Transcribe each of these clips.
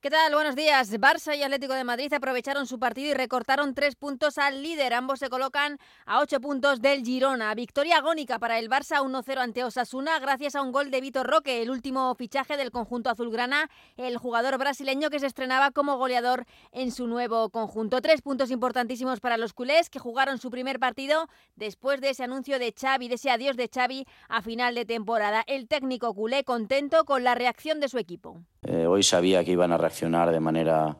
¿Qué tal? Buenos días. Barça y Atlético de Madrid aprovecharon su partido y recortaron tres puntos al líder. Ambos se colocan a ocho puntos del Girona. Victoria agónica para el Barça 1-0 ante Osasuna gracias a un gol de Vitor Roque, el último fichaje del conjunto azulgrana, el jugador brasileño que se estrenaba como goleador en su nuevo conjunto. Tres puntos importantísimos para los culés que jugaron su primer partido después de ese anuncio de Xavi, de ese adiós de Xavi a final de temporada. El técnico culé contento con la reacción de su equipo. Eh, hoy sabía que iban a reaccionar de manera,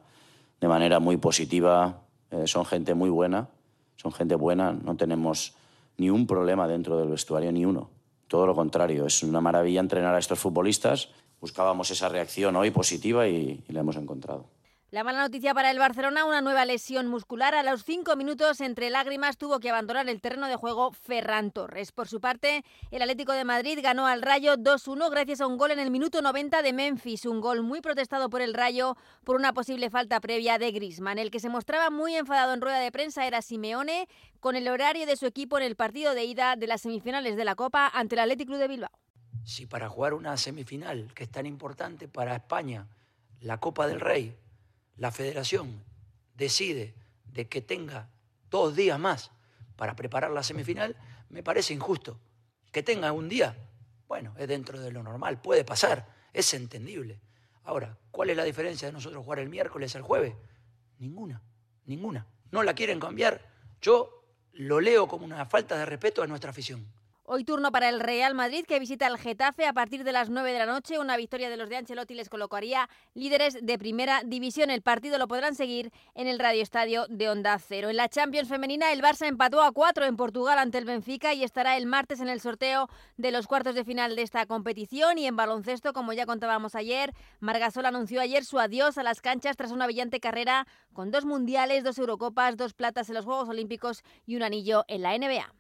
de manera muy positiva. Eh, son gente muy buena, son gente buena. No tenemos ni un problema dentro del vestuario, ni uno. Todo lo contrario, es una maravilla entrenar a estos futbolistas. Buscábamos esa reacción hoy positiva y, y la hemos encontrado. La mala noticia para el Barcelona, una nueva lesión muscular. A los cinco minutos, entre lágrimas, tuvo que abandonar el terreno de juego Ferran Torres. Por su parte, el Atlético de Madrid ganó al Rayo 2-1 gracias a un gol en el minuto 90 de Memphis. Un gol muy protestado por el Rayo por una posible falta previa de Grisman. El que se mostraba muy enfadado en rueda de prensa era Simeone con el horario de su equipo en el partido de ida de las semifinales de la Copa ante el Atlético de Bilbao. Si para jugar una semifinal que es tan importante para España, la Copa del Rey, la federación decide de que tenga dos días más para preparar la semifinal, me parece injusto. Que tenga un día, bueno, es dentro de lo normal, puede pasar, es entendible. Ahora, ¿cuál es la diferencia de nosotros jugar el miércoles al jueves? Ninguna, ninguna. ¿No la quieren cambiar? Yo lo leo como una falta de respeto a nuestra afición. Hoy turno para el Real Madrid que visita el Getafe a partir de las 9 de la noche. Una victoria de los de Ancelotti les colocaría líderes de primera división. El partido lo podrán seguir en el Radio Estadio de Onda Cero. En la Champions femenina el Barça empató a 4 en Portugal ante el Benfica y estará el martes en el sorteo de los cuartos de final de esta competición. Y en baloncesto, como ya contábamos ayer, Margasol anunció ayer su adiós a las canchas tras una brillante carrera con dos mundiales, dos Eurocopas, dos platas en los Juegos Olímpicos y un anillo en la NBA.